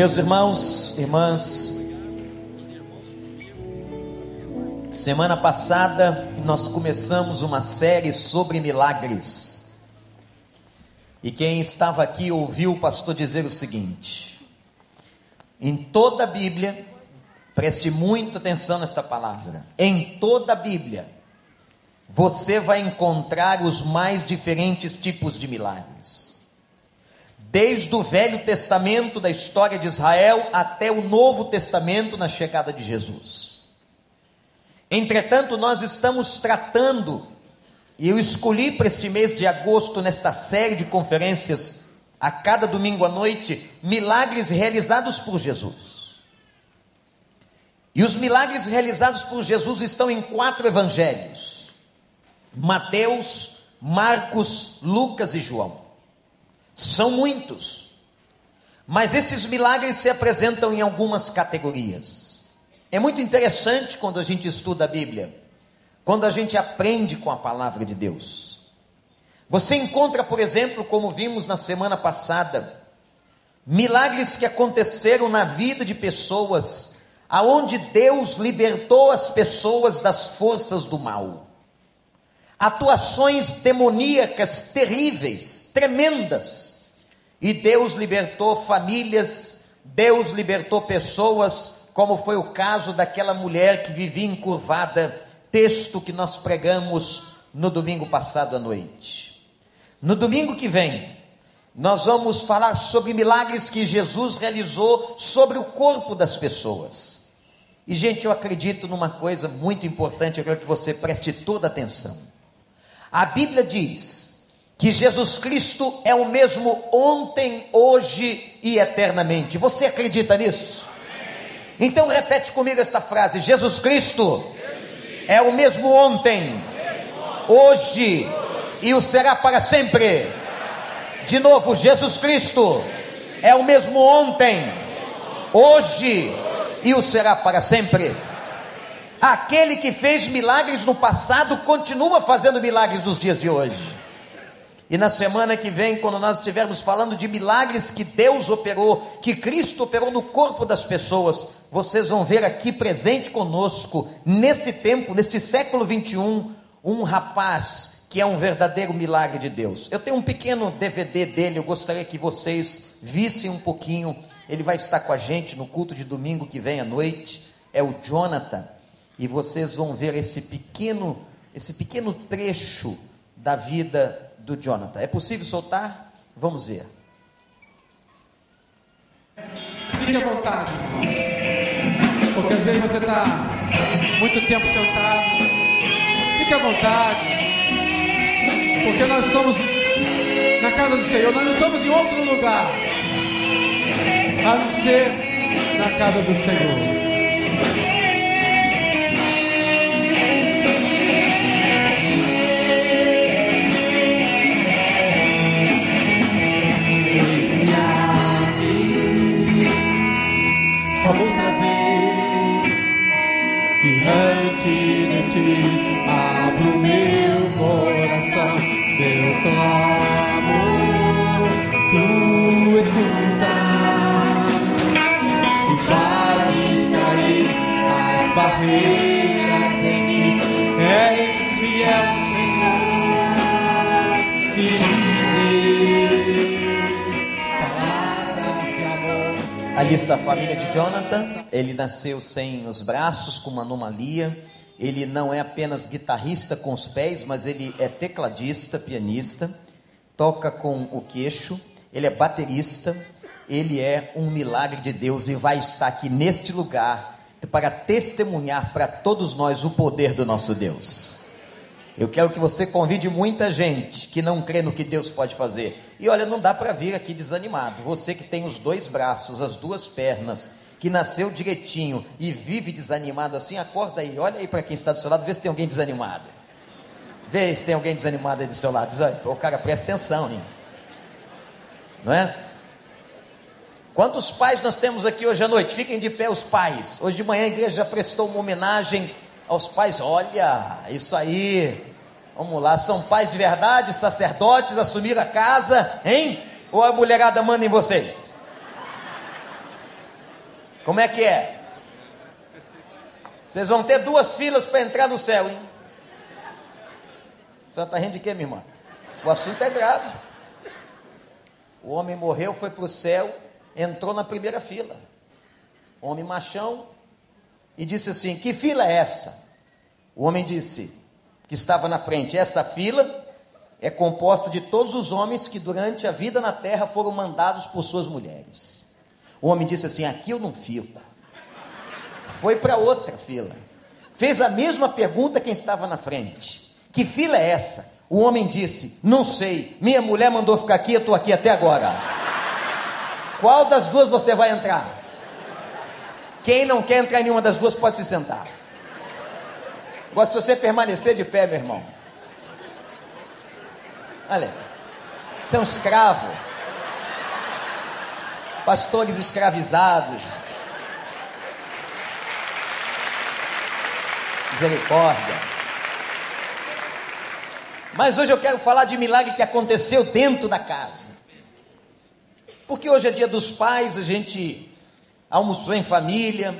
Meus irmãos, irmãs, semana passada nós começamos uma série sobre milagres. E quem estava aqui ouviu o pastor dizer o seguinte: em toda a Bíblia, preste muita atenção nesta palavra, em toda a Bíblia, você vai encontrar os mais diferentes tipos de milagres desde o Velho Testamento da história de Israel até o Novo Testamento na chegada de Jesus. Entretanto, nós estamos tratando, e eu escolhi para este mês de agosto, nesta série de conferências, a cada domingo à noite, milagres realizados por Jesus. E os milagres realizados por Jesus estão em quatro evangelhos: Mateus, Marcos, Lucas e João. São muitos. Mas esses milagres se apresentam em algumas categorias. É muito interessante quando a gente estuda a Bíblia, quando a gente aprende com a palavra de Deus. Você encontra, por exemplo, como vimos na semana passada, milagres que aconteceram na vida de pessoas, aonde Deus libertou as pessoas das forças do mal. Atuações demoníacas terríveis, tremendas, e Deus libertou famílias, Deus libertou pessoas, como foi o caso daquela mulher que vivia encurvada, texto que nós pregamos no domingo passado à noite. No domingo que vem, nós vamos falar sobre milagres que Jesus realizou sobre o corpo das pessoas. E, gente, eu acredito numa coisa muito importante, eu quero que você preste toda atenção. A Bíblia diz que Jesus Cristo é o mesmo ontem, hoje e eternamente. Você acredita nisso? Então repete comigo esta frase: Jesus Cristo é o mesmo ontem, hoje e o será para sempre. De novo, Jesus Cristo é o mesmo ontem, hoje e o será para sempre. Aquele que fez milagres no passado continua fazendo milagres nos dias de hoje. E na semana que vem, quando nós estivermos falando de milagres que Deus operou, que Cristo operou no corpo das pessoas, vocês vão ver aqui presente conosco, nesse tempo, neste século 21, um rapaz que é um verdadeiro milagre de Deus. Eu tenho um pequeno DVD dele, eu gostaria que vocês vissem um pouquinho. Ele vai estar com a gente no culto de domingo que vem à noite. É o Jonathan. E vocês vão ver esse pequeno, esse pequeno trecho da vida do Jonathan. É possível soltar? Vamos ver. Fique à vontade. Porque às vezes você está muito tempo sentado. Fique à vontade. Porque nós estamos na casa do Senhor. Nós não estamos em outro lugar. A não ser na casa do Senhor. Abro meu coração, teu clamor, tu escutas e fazes cair as barreiras em mim. És fiel, Senhor, e dizer palavras de amor. Ali está a família de Jonathan. Ele nasceu sem os braços, com uma anomalia ele não é apenas guitarrista com os pés, mas ele é tecladista, pianista, toca com o queixo, ele é baterista, ele é um milagre de Deus e vai estar aqui neste lugar para testemunhar para todos nós o poder do nosso Deus. Eu quero que você convide muita gente que não crê no que Deus pode fazer. E olha, não dá para vir aqui desanimado. Você que tem os dois braços, as duas pernas, que nasceu direitinho e vive desanimado assim, acorda aí, olha aí para quem está do seu lado, vê se tem alguém desanimado. Vê se tem alguém desanimado aí do seu lado. Diz, o cara, presta atenção, hein? Não é? Quantos pais nós temos aqui hoje à noite? Fiquem de pé os pais. Hoje de manhã a igreja prestou uma homenagem aos pais. Olha, isso aí. Vamos lá, são pais de verdade, sacerdotes, assumiram a casa, hein? Ou a mulherada manda em vocês? Como é que é? Vocês vão ter duas filas para entrar no céu, hein? Você está rindo de quê, minha irmã? O assunto é grave. O homem morreu, foi para o céu, entrou na primeira fila. Homem machão, e disse assim: Que fila é essa? O homem disse, que estava na frente: Essa fila é composta de todos os homens que durante a vida na terra foram mandados por suas mulheres. O homem disse assim: Aqui eu não fico. Foi para outra fila. Fez a mesma pergunta quem estava na frente: Que fila é essa? O homem disse: Não sei, minha mulher mandou ficar aqui, eu estou aqui até agora. Qual das duas você vai entrar? Quem não quer entrar em nenhuma das duas pode se sentar. Gosto de você permanecer de pé, meu irmão. Olha, você é um escravo. Pastores escravizados. Misericórdia. Mas hoje eu quero falar de milagre que aconteceu dentro da casa. Porque hoje é dia dos pais, a gente almoçou em família.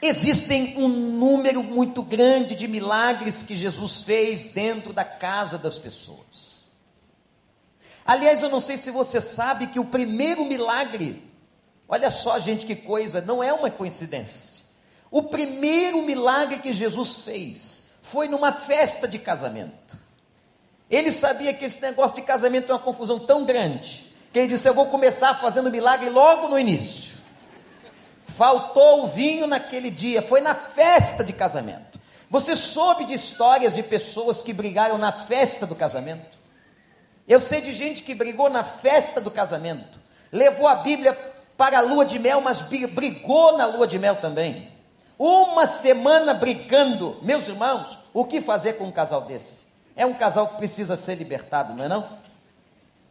Existem um número muito grande de milagres que Jesus fez dentro da casa das pessoas. Aliás, eu não sei se você sabe que o primeiro milagre, olha só, gente, que coisa, não é uma coincidência. O primeiro milagre que Jesus fez foi numa festa de casamento. Ele sabia que esse negócio de casamento é uma confusão tão grande, que ele disse: Eu vou começar fazendo milagre logo no início. Faltou o vinho naquele dia, foi na festa de casamento. Você soube de histórias de pessoas que brigaram na festa do casamento? Eu sei de gente que brigou na festa do casamento, levou a Bíblia para a lua de mel, mas brigou na lua de mel também. Uma semana brigando, meus irmãos, o que fazer com um casal desse? É um casal que precisa ser libertado, não é não?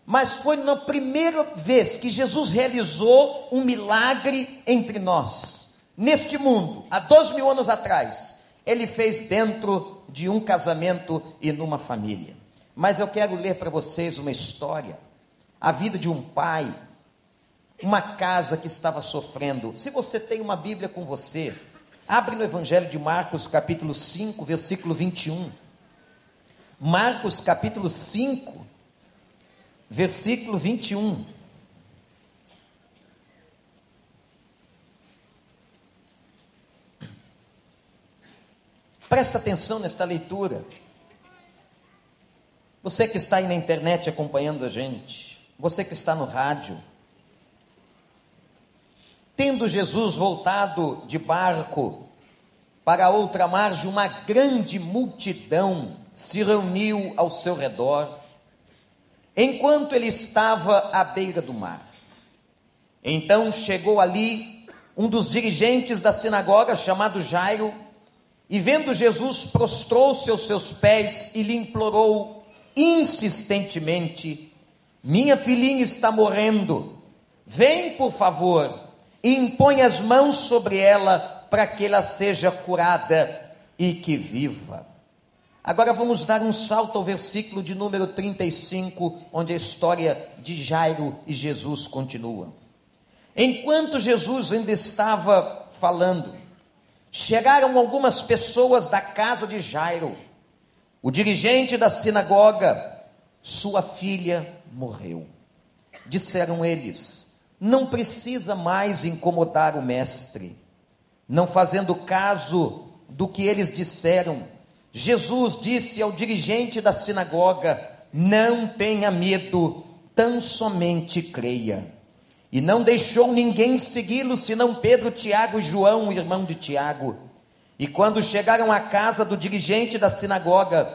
mas foi na primeira vez que Jesus realizou um milagre entre nós, neste mundo, há dois mil anos atrás. Ele fez dentro de um casamento e numa família. Mas eu quero ler para vocês uma história, a vida de um pai, uma casa que estava sofrendo. Se você tem uma Bíblia com você, abre no Evangelho de Marcos, capítulo 5, versículo 21. Marcos, capítulo 5, versículo 21. Presta atenção nesta leitura. Você que está aí na internet acompanhando a gente, você que está no rádio, tendo Jesus voltado de barco para outra margem, uma grande multidão se reuniu ao seu redor enquanto ele estava à beira do mar. Então chegou ali um dos dirigentes da sinagoga, chamado Jairo, e vendo Jesus, prostrou-se aos seus pés e lhe implorou insistentemente: Minha filhinha está morrendo, vem por favor e impõe as mãos sobre ela para que ela seja curada e que viva. Agora vamos dar um salto ao versículo de número 35, onde a história de Jairo e Jesus continua. Enquanto Jesus ainda estava falando, chegaram algumas pessoas da casa de Jairo. O dirigente da sinagoga, sua filha morreu. Disseram eles: Não precisa mais incomodar o mestre. Não fazendo caso do que eles disseram, Jesus disse ao dirigente da sinagoga: Não tenha medo, tão somente creia. E não deixou ninguém segui-lo, senão Pedro, Tiago e João, irmão de Tiago. E quando chegaram à casa do dirigente da sinagoga,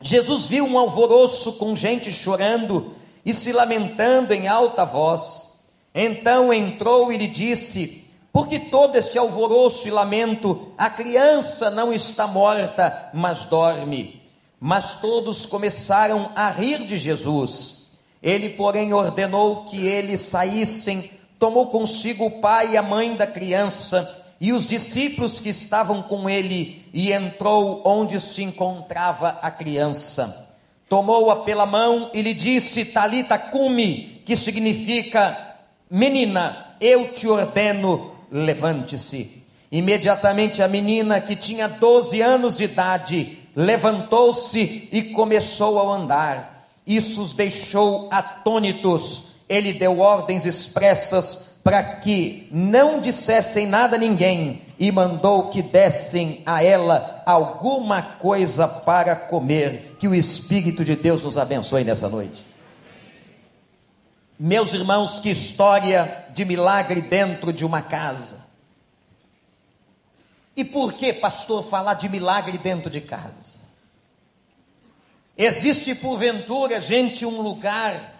Jesus viu um alvoroço com gente chorando e se lamentando em alta voz. Então entrou e lhe disse: porque todo este alvoroço e lamento, a criança não está morta, mas dorme. Mas todos começaram a rir de Jesus. Ele, porém, ordenou que eles saíssem, tomou consigo o pai e a mãe da criança e os discípulos que estavam com ele, e entrou onde se encontrava a criança. Tomou-a pela mão e lhe disse: Talita cumi, que significa Menina, eu te ordeno, levante-se. Imediatamente a menina, que tinha 12 anos de idade, levantou-se e começou a andar. Isso os deixou atônitos. Ele deu ordens expressas para que não dissessem nada a ninguém e mandou que dessem a ela alguma coisa para comer. Que o Espírito de Deus nos abençoe nessa noite. Meus irmãos, que história de milagre dentro de uma casa. E por que, pastor, falar de milagre dentro de casa? Existe porventura, gente, um lugar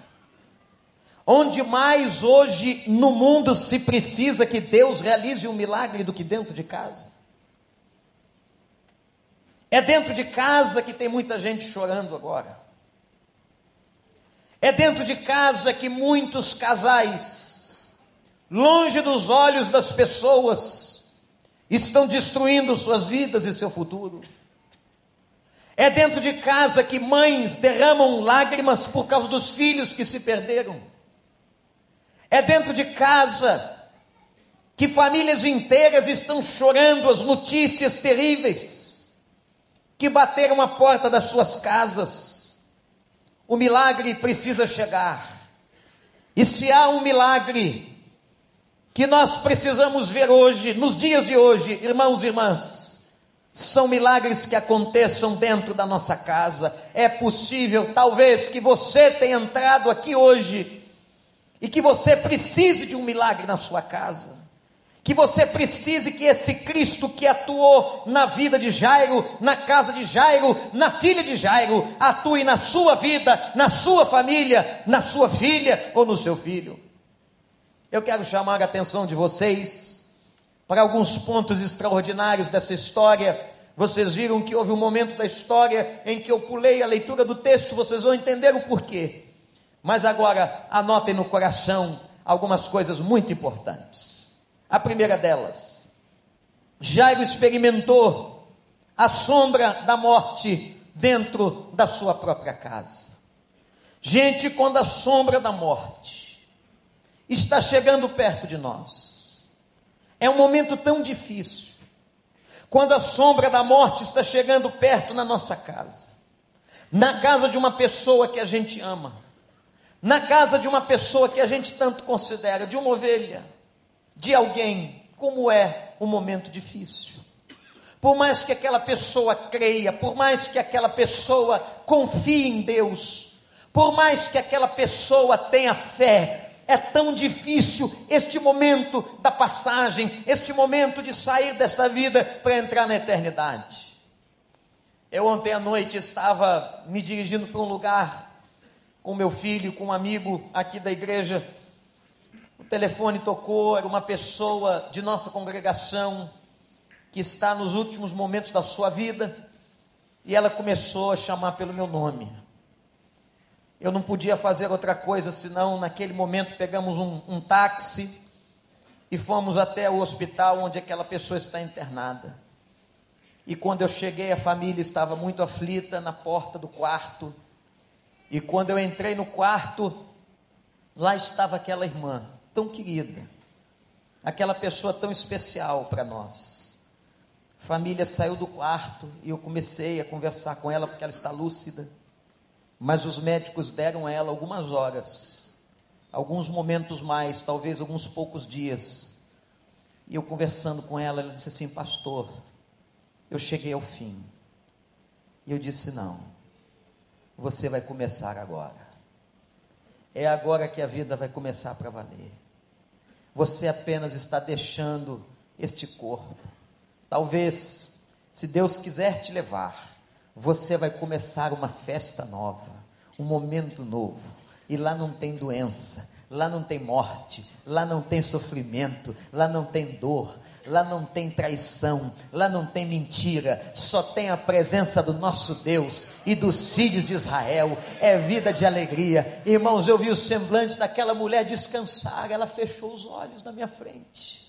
onde mais hoje no mundo se precisa que Deus realize um milagre do que dentro de casa? É dentro de casa que tem muita gente chorando agora. É dentro de casa que muitos casais, longe dos olhos das pessoas, estão destruindo suas vidas e seu futuro. É dentro de casa que mães derramam lágrimas por causa dos filhos que se perderam. É dentro de casa que famílias inteiras estão chorando as notícias terríveis que bateram a porta das suas casas o milagre precisa chegar. E se há um milagre que nós precisamos ver hoje, nos dias de hoje, irmãos e irmãs, são milagres que aconteçam dentro da nossa casa. É possível, talvez, que você tenha entrado aqui hoje e que você precise de um milagre na sua casa que você precise que esse Cristo que atuou na vida de Jairo, na casa de Jairo, na filha de Jairo, atue na sua vida, na sua família, na sua filha ou no seu filho. Eu quero chamar a atenção de vocês para alguns pontos extraordinários dessa história. Vocês viram que houve um momento da história em que eu pulei a leitura do texto, vocês vão entender o porquê. Mas agora anotem no coração algumas coisas muito importantes. A primeira delas, Jairo experimentou a sombra da morte dentro da sua própria casa. Gente, quando a sombra da morte está chegando perto de nós, é um momento tão difícil. Quando a sombra da morte está chegando perto na nossa casa, na casa de uma pessoa que a gente ama, na casa de uma pessoa que a gente tanto considera, de uma ovelha, de alguém, como é um momento difícil. Por mais que aquela pessoa creia, por mais que aquela pessoa confie em Deus, por mais que aquela pessoa tenha fé, é tão difícil este momento da passagem, este momento de sair desta vida para entrar na eternidade. Eu ontem à noite estava me dirigindo para um lugar com meu filho, com um amigo aqui da igreja, o telefone tocou, era uma pessoa de nossa congregação que está nos últimos momentos da sua vida e ela começou a chamar pelo meu nome. Eu não podia fazer outra coisa senão, naquele momento, pegamos um, um táxi e fomos até o hospital onde aquela pessoa está internada. E quando eu cheguei, a família estava muito aflita na porta do quarto. E quando eu entrei no quarto, lá estava aquela irmã tão querida, aquela pessoa tão especial para nós. A família saiu do quarto e eu comecei a conversar com ela porque ela está lúcida, mas os médicos deram a ela algumas horas, alguns momentos mais, talvez alguns poucos dias. E eu conversando com ela, ela disse assim: Pastor, eu cheguei ao fim. E eu disse: Não, você vai começar agora. É agora que a vida vai começar para valer. Você apenas está deixando este corpo. Talvez, se Deus quiser te levar, você vai começar uma festa nova, um momento novo. E lá não tem doença, lá não tem morte, lá não tem sofrimento, lá não tem dor, lá não tem traição, lá não tem mentira, só tem a presença do nosso Deus e dos filhos de Israel, é vida de alegria. Irmãos, eu vi o semblante daquela mulher descansar, ela fechou os olhos na minha frente.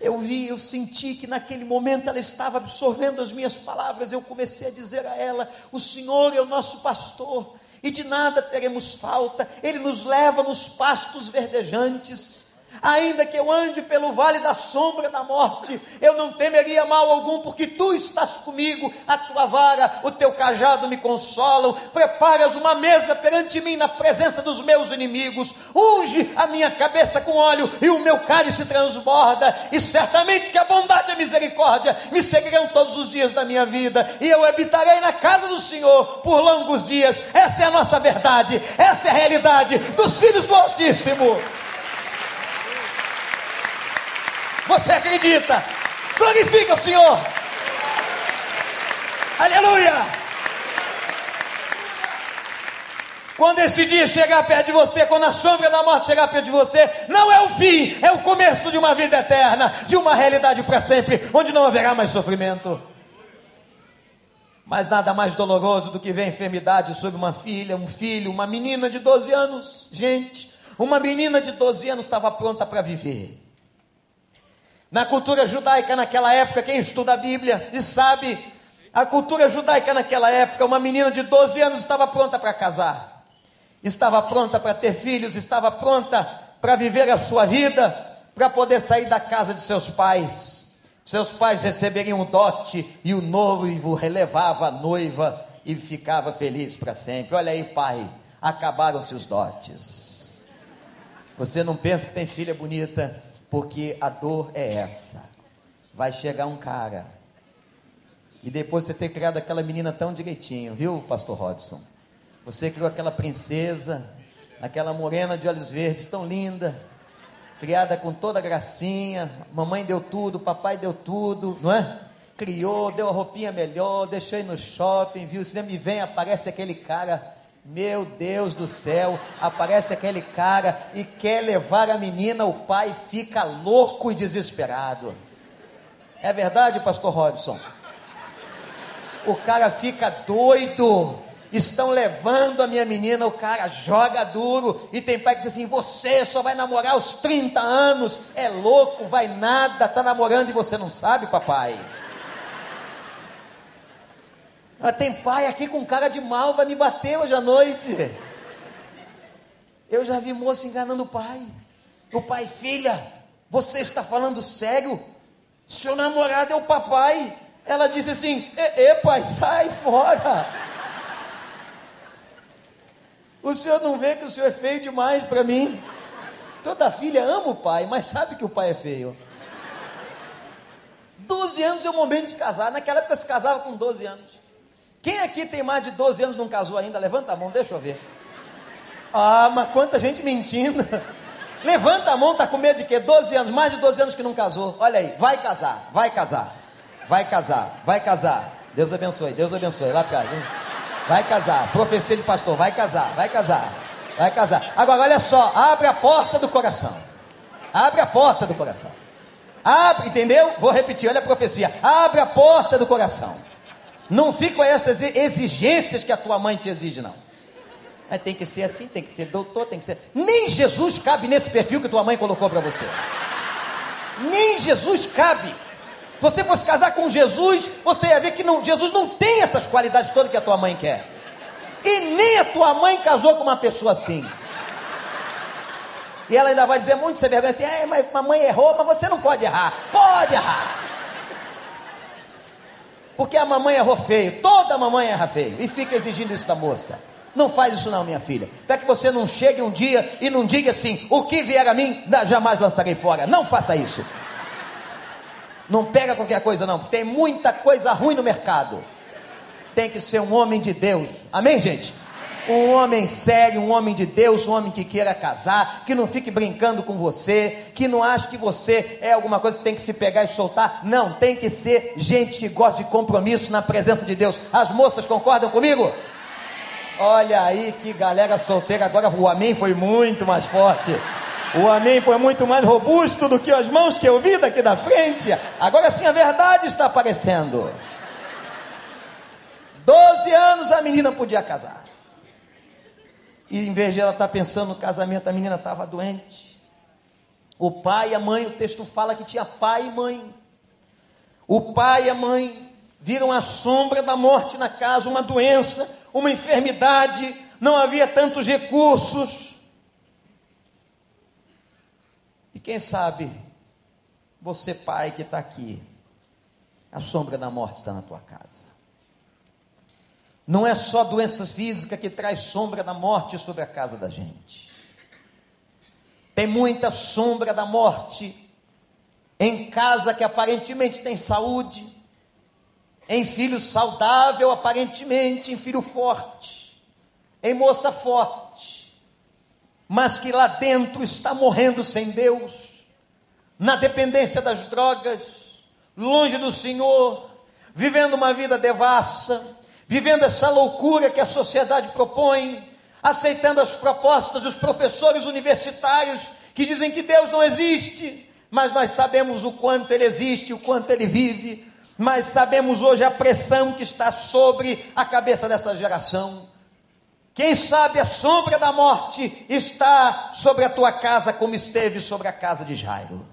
Eu vi, eu senti que naquele momento ela estava absorvendo as minhas palavras. Eu comecei a dizer a ela: O Senhor é o nosso pastor e de nada teremos falta. Ele nos leva nos pastos verdejantes. Ainda que eu ande pelo vale da sombra da morte, eu não temeria mal algum, porque tu estás comigo, a tua vara, o teu cajado me consolam. Preparas uma mesa perante mim na presença dos meus inimigos. Unge a minha cabeça com óleo e o meu cálice transborda. E certamente que a bondade e a misericórdia me seguirão todos os dias da minha vida, e eu habitarei na casa do Senhor por longos dias. Essa é a nossa verdade, essa é a realidade dos filhos do Altíssimo. Você acredita? Glorifica o Senhor. Aleluia. Quando esse dia chegar perto de você, quando a sombra da morte chegar perto de você, não é o fim, é o começo de uma vida eterna, de uma realidade para sempre, onde não haverá mais sofrimento. Mas nada mais doloroso do que ver enfermidade sobre uma filha, um filho, uma menina de 12 anos. Gente, uma menina de 12 anos estava pronta para viver. Na cultura judaica naquela época, quem estuda a Bíblia e sabe, a cultura judaica naquela época, uma menina de 12 anos estava pronta para casar, estava pronta para ter filhos, estava pronta para viver a sua vida, para poder sair da casa de seus pais. Seus pais receberiam um dote e o noivo relevava a noiva e ficava feliz para sempre. Olha aí, pai, acabaram-se os dotes. Você não pensa que tem filha bonita, porque a dor é essa. Vai chegar um cara. E depois você ter criado aquela menina tão direitinho, viu, pastor Robson? Você criou aquela princesa, aquela morena de olhos verdes tão linda, criada com toda gracinha. Mamãe deu tudo, papai deu tudo, não é? Criou, deu a roupinha melhor, deixou ir no shopping, viu? Se me vem, aparece aquele cara meu Deus do céu, aparece aquele cara e quer levar a menina, o pai fica louco e desesperado. É verdade, pastor Robson? O cara fica doido. Estão levando a minha menina, o cara joga duro. E tem pai que diz assim: Você só vai namorar aos 30 anos. É louco, vai nada, está namorando e você não sabe, papai. Ah, tem pai aqui com cara de mal, vai me bater hoje à noite. Eu já vi moça enganando o pai. O pai, filha, você está falando sério? Seu namorado é o papai. Ela disse assim: e, pai, sai fora. O senhor não vê que o senhor é feio demais para mim? Toda filha ama o pai, mas sabe que o pai é feio. 12 anos é o momento de casar. Naquela época se casava com 12 anos. Quem aqui tem mais de 12 anos não casou ainda? Levanta a mão, deixa eu ver. Ah, mas quanta gente mentindo. Levanta a mão, tá com medo de quê? 12 anos, mais de 12 anos que não casou. Olha aí, vai casar, vai casar, vai casar, vai casar. Deus abençoe, Deus abençoe. Lá atrás? Vai casar, profecia de pastor, vai casar, vai casar, vai casar. Agora, olha só, abre a porta do coração. Abre a porta do coração. Abre, entendeu? Vou repetir, olha a profecia. Abre a porta do coração. Não fica com essas exigências que a tua mãe te exige, não. Mas tem que ser assim, tem que ser doutor, tem que ser. Nem Jesus cabe nesse perfil que tua mãe colocou para você. Nem Jesus cabe. Se você fosse casar com Jesus, você ia ver que não, Jesus não tem essas qualidades todas que a tua mãe quer. E nem a tua mãe casou com uma pessoa assim. E ela ainda vai dizer muito sem vergonha assim: é, mas mamãe errou, mas você não pode errar. Pode errar porque a mamãe errou feio, toda mamãe erra feio, e fica exigindo isso da moça. Não faz isso não, minha filha. Para que você não chegue um dia e não diga assim: o que vier a mim, jamais lançarei fora. Não faça isso. Não pega qualquer coisa, não. Tem muita coisa ruim no mercado. Tem que ser um homem de Deus. Amém, gente? Um homem sério, um homem de Deus, um homem que queira casar, que não fique brincando com você, que não ache que você é alguma coisa que tem que se pegar e soltar. Não, tem que ser gente que gosta de compromisso na presença de Deus. As moças concordam comigo? Olha aí que galera solteira, agora o amém foi muito mais forte. O amém foi muito mais robusto do que as mãos que eu vi daqui da frente. Agora sim a verdade está aparecendo. Doze anos a menina podia casar. E em vez de ela estar pensando no casamento, a menina estava doente. O pai e a mãe, o texto fala que tinha pai e mãe. O pai e a mãe viram a sombra da morte na casa, uma doença, uma enfermidade, não havia tantos recursos. E quem sabe, você, pai que está aqui, a sombra da morte está na tua casa. Não é só doença física que traz sombra da morte sobre a casa da gente. Tem muita sombra da morte em casa que aparentemente tem saúde, em filho saudável, aparentemente, em filho forte, em moça forte, mas que lá dentro está morrendo sem Deus, na dependência das drogas, longe do Senhor, vivendo uma vida devassa, vivendo essa loucura que a sociedade propõe, aceitando as propostas dos professores universitários que dizem que Deus não existe, mas nós sabemos o quanto Ele existe, o quanto Ele vive, mas sabemos hoje a pressão que está sobre a cabeça dessa geração. Quem sabe a sombra da morte está sobre a tua casa, como esteve sobre a casa de Jairo.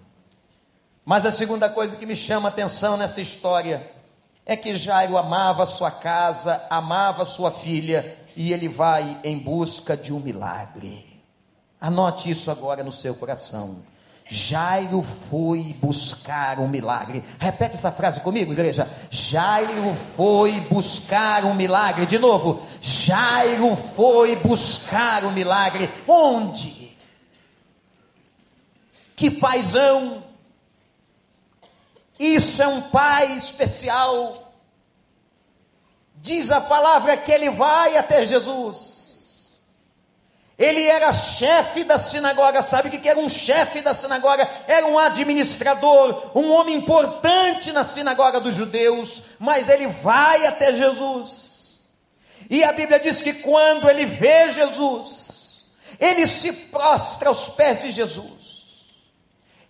Mas a segunda coisa que me chama a atenção nessa história é que Jairo amava sua casa, amava sua filha, e ele vai em busca de um milagre. Anote isso agora no seu coração. Jairo foi buscar um milagre. Repete essa frase comigo, igreja. Jairo foi buscar um milagre. De novo, Jairo foi buscar um milagre. Onde? Que paisão! Isso é um pai especial. Diz a palavra que ele vai até Jesus. Ele era chefe da sinagoga, sabe o que era um chefe da sinagoga? Era um administrador, um homem importante na sinagoga dos judeus, mas ele vai até Jesus. E a Bíblia diz que quando ele vê Jesus, ele se prostra aos pés de Jesus.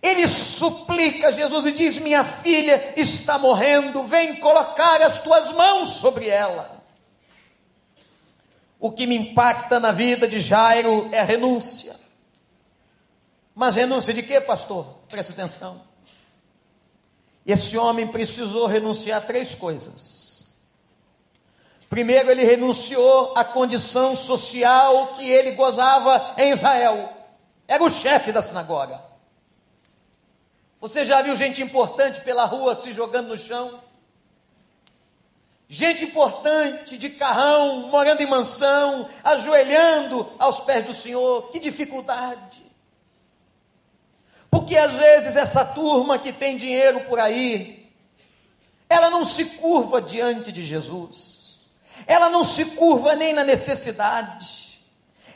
Ele suplica a Jesus e diz: Minha filha está morrendo, vem colocar as tuas mãos sobre ela. O que me impacta na vida de Jairo é a renúncia. Mas renúncia de quê, pastor? Preste atenção. Esse homem precisou renunciar a três coisas. Primeiro, ele renunciou à condição social que ele gozava em Israel. Era o chefe da sinagoga. Você já viu gente importante pela rua se jogando no chão? Gente importante de carrão, morando em mansão, ajoelhando aos pés do Senhor, que dificuldade. Porque às vezes essa turma que tem dinheiro por aí, ela não se curva diante de Jesus, ela não se curva nem na necessidade,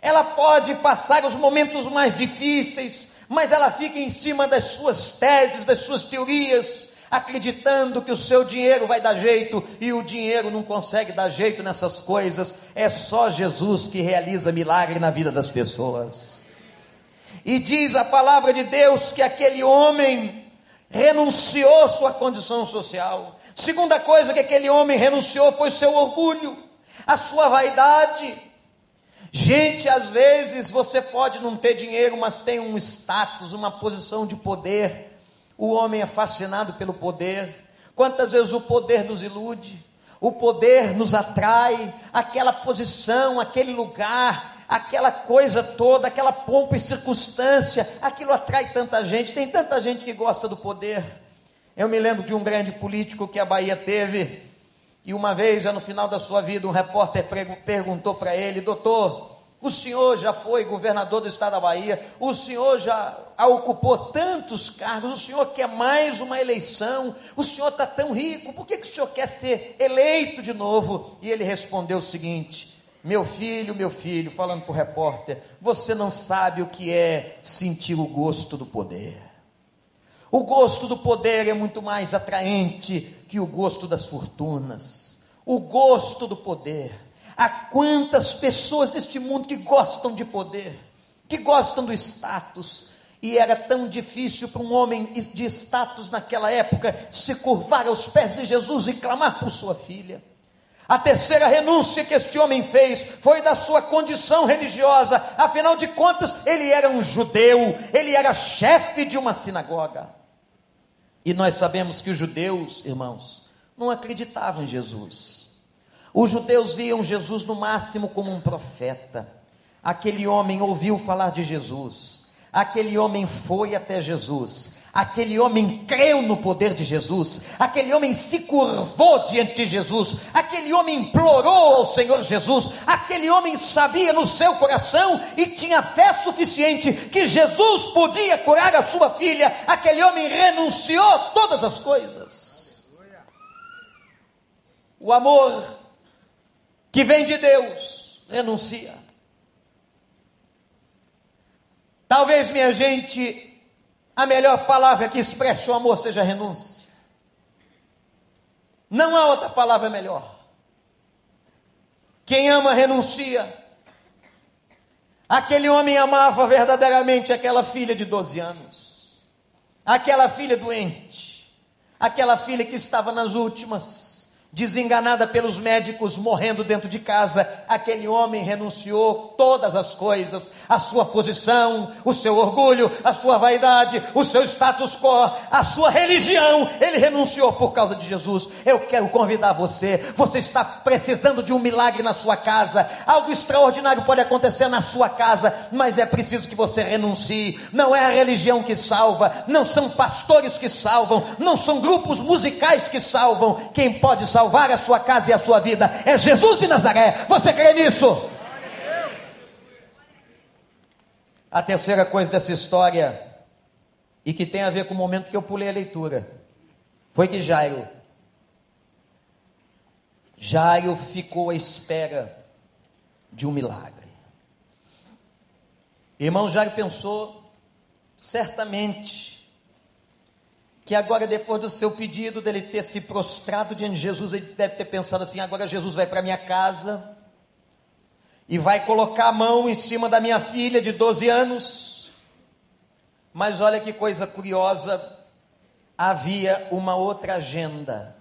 ela pode passar os momentos mais difíceis, mas ela fica em cima das suas teses, das suas teorias, acreditando que o seu dinheiro vai dar jeito e o dinheiro não consegue dar jeito nessas coisas. É só Jesus que realiza milagre na vida das pessoas. E diz a palavra de Deus que aquele homem renunciou sua condição social. Segunda coisa que aquele homem renunciou foi seu orgulho, a sua vaidade. Gente, às vezes você pode não ter dinheiro, mas tem um status, uma posição de poder o homem é fascinado pelo poder. Quantas vezes o poder nos ilude, o poder nos atrai, aquela posição, aquele lugar, aquela coisa toda, aquela pompa e circunstância, aquilo atrai tanta gente. Tem tanta gente que gosta do poder. Eu me lembro de um grande político que a Bahia teve, e uma vez, já no final da sua vida, um repórter perguntou para ele: Doutor, o senhor já foi governador do estado da Bahia, o senhor já ocupou tantos cargos, o senhor quer mais uma eleição, o senhor está tão rico, por que, que o senhor quer ser eleito de novo? E ele respondeu o seguinte: Meu filho, meu filho, falando para o repórter, você não sabe o que é sentir o gosto do poder. O gosto do poder é muito mais atraente que o gosto das fortunas. O gosto do poder Há quantas pessoas neste mundo que gostam de poder, que gostam do status, e era tão difícil para um homem de status naquela época se curvar aos pés de Jesus e clamar por sua filha. A terceira renúncia que este homem fez foi da sua condição religiosa, afinal de contas, ele era um judeu, ele era chefe de uma sinagoga. E nós sabemos que os judeus, irmãos, não acreditavam em Jesus. Os judeus viam Jesus no máximo como um profeta. Aquele homem ouviu falar de Jesus. Aquele homem foi até Jesus. Aquele homem creu no poder de Jesus, aquele homem se curvou diante de Jesus, aquele homem implorou ao Senhor Jesus, aquele homem sabia no seu coração e tinha fé suficiente que Jesus podia curar a sua filha, aquele homem renunciou todas as coisas. O amor que vem de Deus renuncia. Talvez, minha gente, a melhor palavra que expresse o amor seja renúncia. Não há outra palavra melhor. Quem ama renuncia. Aquele homem amava verdadeiramente aquela filha de 12 anos, aquela filha doente, aquela filha que estava nas últimas desenganada pelos médicos, morrendo dentro de casa, aquele homem renunciou todas as coisas, a sua posição, o seu orgulho, a sua vaidade, o seu status quo, a sua religião, ele renunciou por causa de Jesus. Eu quero convidar você, você está precisando de um milagre na sua casa, algo extraordinário pode acontecer na sua casa, mas é preciso que você renuncie. Não é a religião que salva, não são pastores que salvam, não são grupos musicais que salvam. Quem pode salvar salvar a sua casa e a sua vida é Jesus de Nazaré. Você crê nisso? A terceira coisa dessa história, e que tem a ver com o momento que eu pulei a leitura, foi que Jairo, Jairo ficou à espera de um milagre. Irmão Jairo pensou, certamente, que agora, depois do seu pedido, dele ter se prostrado diante de Jesus, ele deve ter pensado assim: agora Jesus vai para minha casa e vai colocar a mão em cima da minha filha de 12 anos. Mas olha que coisa curiosa, havia uma outra agenda.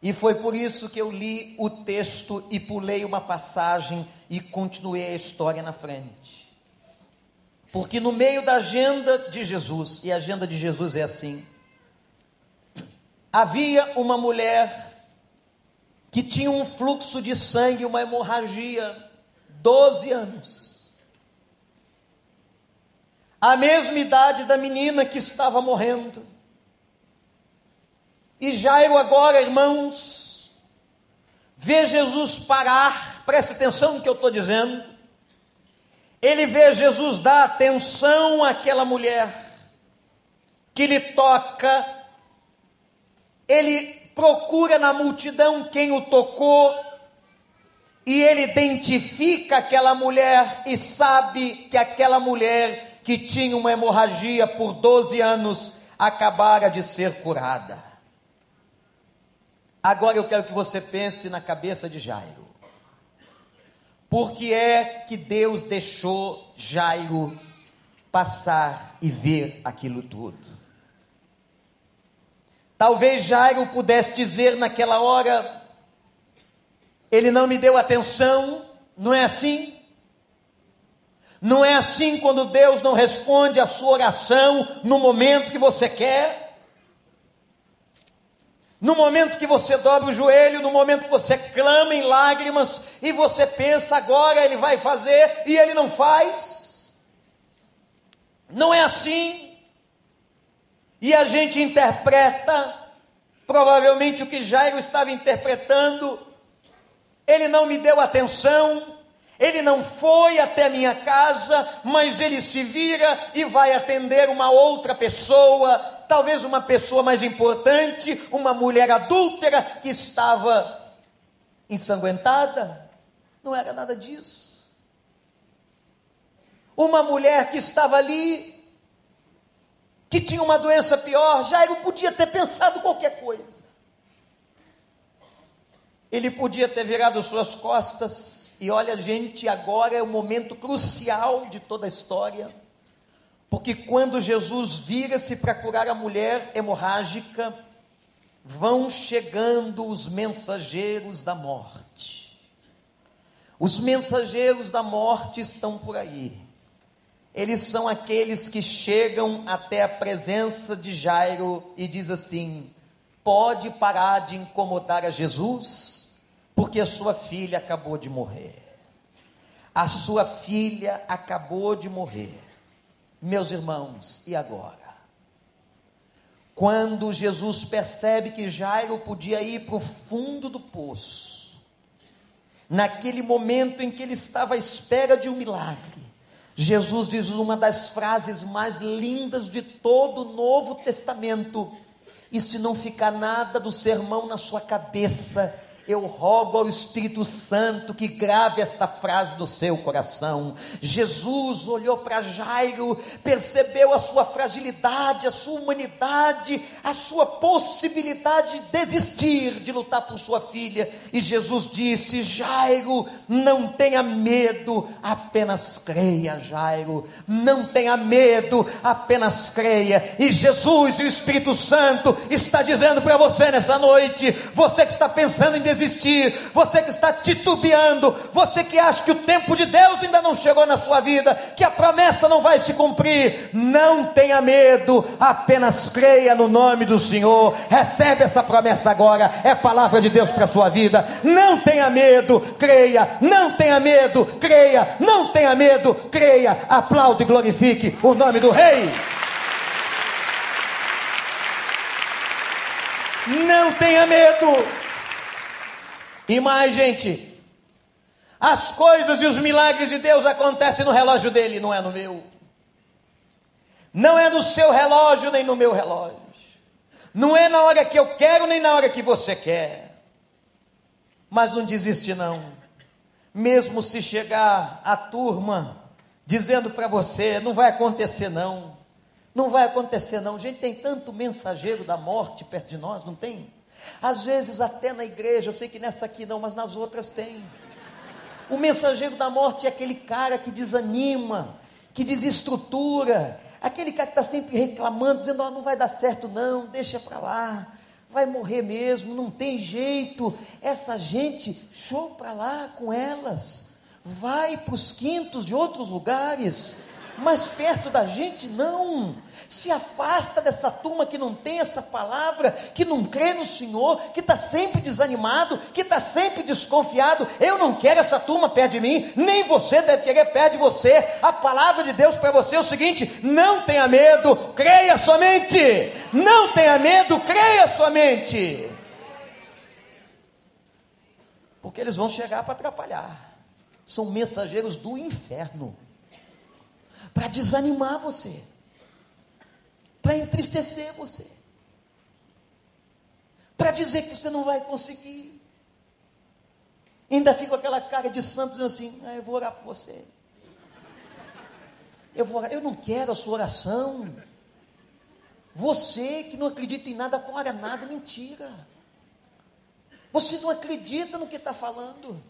E foi por isso que eu li o texto e pulei uma passagem e continuei a história na frente. Porque no meio da agenda de Jesus, e a agenda de Jesus é assim: havia uma mulher que tinha um fluxo de sangue, uma hemorragia, 12 anos. A mesma idade da menina que estava morrendo. E Jairo agora, irmãos, vê Jesus parar, preste atenção no que eu estou dizendo ele vê Jesus dar atenção àquela mulher que lhe toca, ele procura na multidão quem o tocou, e ele identifica aquela mulher e sabe que aquela mulher que tinha uma hemorragia por 12 anos acabara de ser curada. Agora eu quero que você pense na cabeça de Jairo. Por que é que Deus deixou Jairo passar e ver aquilo tudo? Talvez Jairo pudesse dizer naquela hora: ele não me deu atenção, não é assim? Não é assim quando Deus não responde a sua oração no momento que você quer? No momento que você dobra o joelho, no momento que você clama em lágrimas e você pensa agora ele vai fazer e ele não faz. Não é assim. E a gente interpreta, provavelmente o que Jairo estava interpretando, ele não me deu atenção, ele não foi até minha casa, mas ele se vira e vai atender uma outra pessoa, talvez uma pessoa mais importante, uma mulher adúltera que estava ensanguentada. Não era nada disso. Uma mulher que estava ali, que tinha uma doença pior, Jairo podia ter pensado qualquer coisa. Ele podia ter virado suas costas e olha, gente, agora é o momento crucial de toda a história, porque quando Jesus vira-se para curar a mulher hemorrágica, vão chegando os mensageiros da morte. Os mensageiros da morte estão por aí. Eles são aqueles que chegam até a presença de Jairo e diz assim: pode parar de incomodar a Jesus, porque a sua filha acabou de morrer. A sua filha acabou de morrer. Meus irmãos, e agora? Quando Jesus percebe que Jairo podia ir para o fundo do poço, naquele momento em que ele estava à espera de um milagre, Jesus diz uma das frases mais lindas de todo o Novo Testamento. E se não ficar nada do sermão na sua cabeça, eu rogo ao Espírito Santo que grave esta frase no seu coração. Jesus olhou para Jairo, percebeu a sua fragilidade, a sua humanidade, a sua possibilidade de desistir de lutar por sua filha. E Jesus disse: Jairo, não tenha medo, apenas creia, Jairo. Não tenha medo, apenas creia. E Jesus e o Espírito Santo está dizendo para você nessa noite, você que está pensando em desistir, desistir, você que está titubeando, você que acha que o tempo de Deus ainda não chegou na sua vida, que a promessa não vai se cumprir, não tenha medo, apenas creia no nome do Senhor, recebe essa promessa agora, é palavra de Deus para a sua vida. Não tenha medo, creia, não tenha medo, creia, não tenha medo, creia, aplaude e glorifique o nome do Rei. Não tenha medo. E mais, gente, as coisas e os milagres de Deus acontecem no relógio dele, não é no meu. Não é no seu relógio, nem no meu relógio. Não é na hora que eu quero, nem na hora que você quer. Mas não desiste, não. Mesmo se chegar a turma dizendo para você, não vai acontecer, não. Não vai acontecer, não. Gente, tem tanto mensageiro da morte perto de nós, não tem? Às vezes, até na igreja, eu sei que nessa aqui não, mas nas outras tem. O mensageiro da morte é aquele cara que desanima, que desestrutura, aquele cara que está sempre reclamando, dizendo: oh, não vai dar certo, não, deixa para lá, vai morrer mesmo, não tem jeito. Essa gente, show para lá com elas, vai para os quintos de outros lugares mas perto da gente não. Se afasta dessa turma que não tem essa palavra, que não crê no Senhor, que está sempre desanimado, que está sempre desconfiado. Eu não quero essa turma perto de mim, nem você deve querer perto de você. A palavra de Deus para você é o seguinte: não tenha medo, creia somente. Não tenha medo, creia somente. Porque eles vão chegar para atrapalhar. São mensageiros do inferno para desanimar você, para entristecer você, para dizer que você não vai conseguir. Ainda fica aquela cara de santos assim: ah, eu vou orar por você. Eu, vou orar. eu não quero a sua oração. Você que não acredita em nada, ora nada, mentira. Você não acredita no que está falando.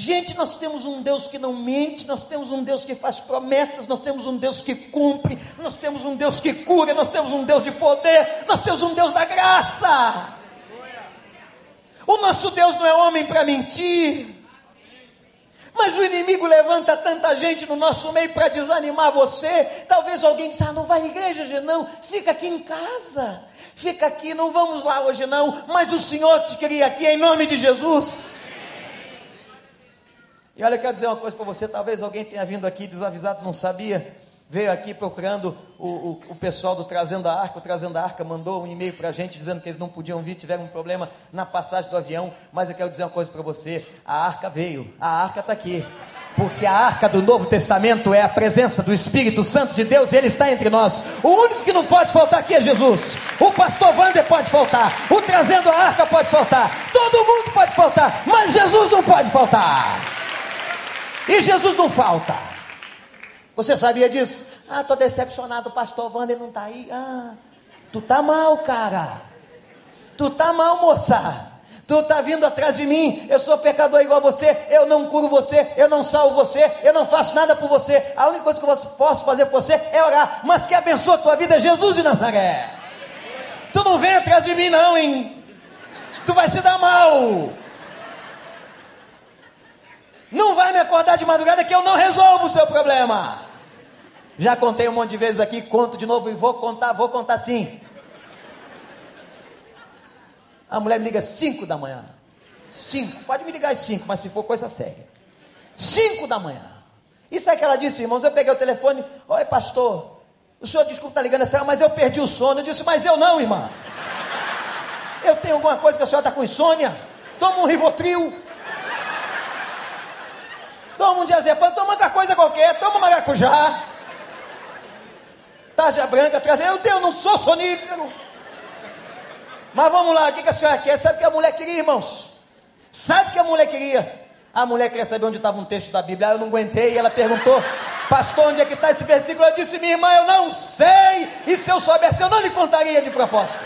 Gente, nós temos um Deus que não mente, nós temos um Deus que faz promessas, nós temos um Deus que cumpre, nós temos um Deus que cura, nós temos um Deus de poder, nós temos um Deus da graça. O nosso Deus não é homem para mentir. Mas o inimigo levanta tanta gente no nosso meio para desanimar você. Talvez alguém diz: Ah, não vai à igreja hoje não, fica aqui em casa, fica aqui, não vamos lá hoje não. Mas o Senhor te queria aqui em nome de Jesus. E olha, eu quero dizer uma coisa para você: talvez alguém tenha vindo aqui desavisado, não sabia, veio aqui procurando o, o, o pessoal do Trazendo a Arca. O Trazendo a Arca mandou um e-mail para a gente dizendo que eles não podiam vir, tiveram um problema na passagem do avião. Mas eu quero dizer uma coisa para você: a arca veio, a arca está aqui. Porque a arca do Novo Testamento é a presença do Espírito Santo de Deus e Ele está entre nós. O único que não pode faltar aqui é Jesus. O pastor Wander pode faltar. O trazendo a arca pode faltar. Todo mundo pode faltar. Mas Jesus não pode faltar. E Jesus não falta. Você sabia disso? Ah, estou decepcionado, o pastor Wander não está aí. Ah, tu tá mal, cara. Tu tá mal, moça. Tu está vindo atrás de mim, eu sou pecador igual a você, eu não curo você, eu não salvo você, eu não faço nada por você. A única coisa que eu posso fazer por você é orar. Mas que abençoa a tua vida é Jesus de Nazaré. Tu não vem atrás de mim, não, hein? Tu vai se dar mal. Não vai me acordar de madrugada que eu não resolvo o seu problema. Já contei um monte de vezes aqui, conto de novo e vou contar, vou contar sim. A mulher me liga às 5 da manhã. 5, pode me ligar às 5, mas se for coisa séria. 5 da manhã. Isso é que ela disse, irmãos. Eu peguei o telefone, oi pastor, o senhor desculpa estar ligando essa mas eu perdi o sono. Eu disse, mas eu não, irmã. Eu tenho alguma coisa que a senhora está com insônia? Toma um Rivotril. Toma um diazepam, toma uma coisa qualquer, toma maracujá. Taja branca, traz. Eu tenho, não sou sonífero. Mas vamos lá, o que, a senhora quer? Sabe o que a mulher queria, irmãos? Sabe o que a mulher queria? A mulher queria saber onde estava um texto da Bíblia. Eu não aguentei. Ela perguntou, pastor, onde é que está esse versículo? Eu disse, minha irmã, eu não sei. E se eu soubesse, eu não lhe contaria de propósito.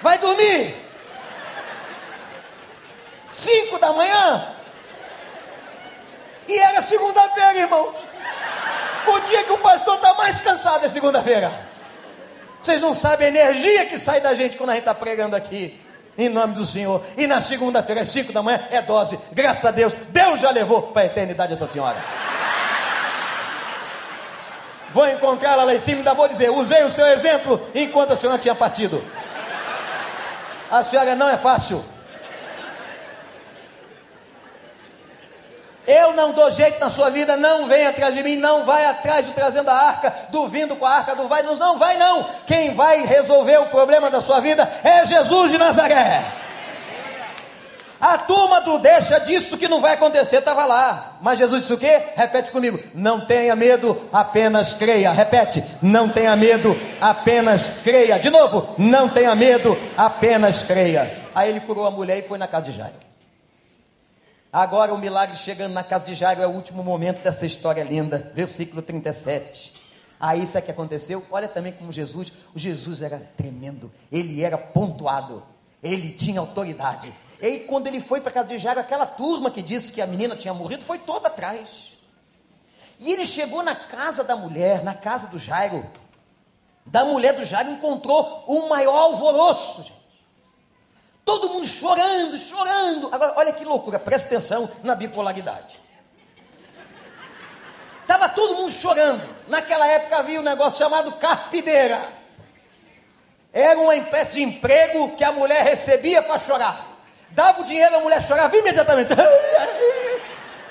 Vai dormir. Cinco da manhã. E era segunda-feira, irmão. O dia que o pastor está mais cansado é segunda-feira. Vocês não sabem a energia que sai da gente quando a gente está pregando aqui. Em nome do Senhor. E na segunda-feira, às 5 da manhã, é dose. Graças a Deus, Deus já levou para a eternidade essa senhora. Vou encontrá-la lá em cima e ainda vou dizer: usei o seu exemplo enquanto a senhora tinha partido. A senhora não é fácil. Eu não dou jeito na sua vida, não vem atrás de mim, não vai atrás do trazendo a arca, do vindo com a arca, do vai, não, vai não. Quem vai resolver o problema da sua vida é Jesus de Nazaré. A turma do deixa disso que não vai acontecer, estava lá. Mas Jesus disse o quê? Repete comigo: não tenha medo, apenas creia. Repete: não tenha medo, apenas creia. De novo: não tenha medo, apenas creia. Aí ele curou a mulher e foi na casa de Jairo. Agora o milagre chegando na casa de Jairo é o último momento dessa história linda. Versículo 37. Aí isso é que aconteceu. Olha também como Jesus, o Jesus era tremendo, ele era pontuado, ele tinha autoridade. E quando ele foi para a casa de Jairo, aquela turma que disse que a menina tinha morrido foi toda atrás. E ele chegou na casa da mulher, na casa do Jairo. Da mulher do Jairo encontrou o maior alvoroço. Todo mundo chorando, chorando. Agora, olha que loucura, presta atenção na bipolaridade. Estava todo mundo chorando. Naquela época havia um negócio chamado carpideira. Era uma espécie de emprego que a mulher recebia para chorar. Dava o dinheiro, a mulher chorava imediatamente.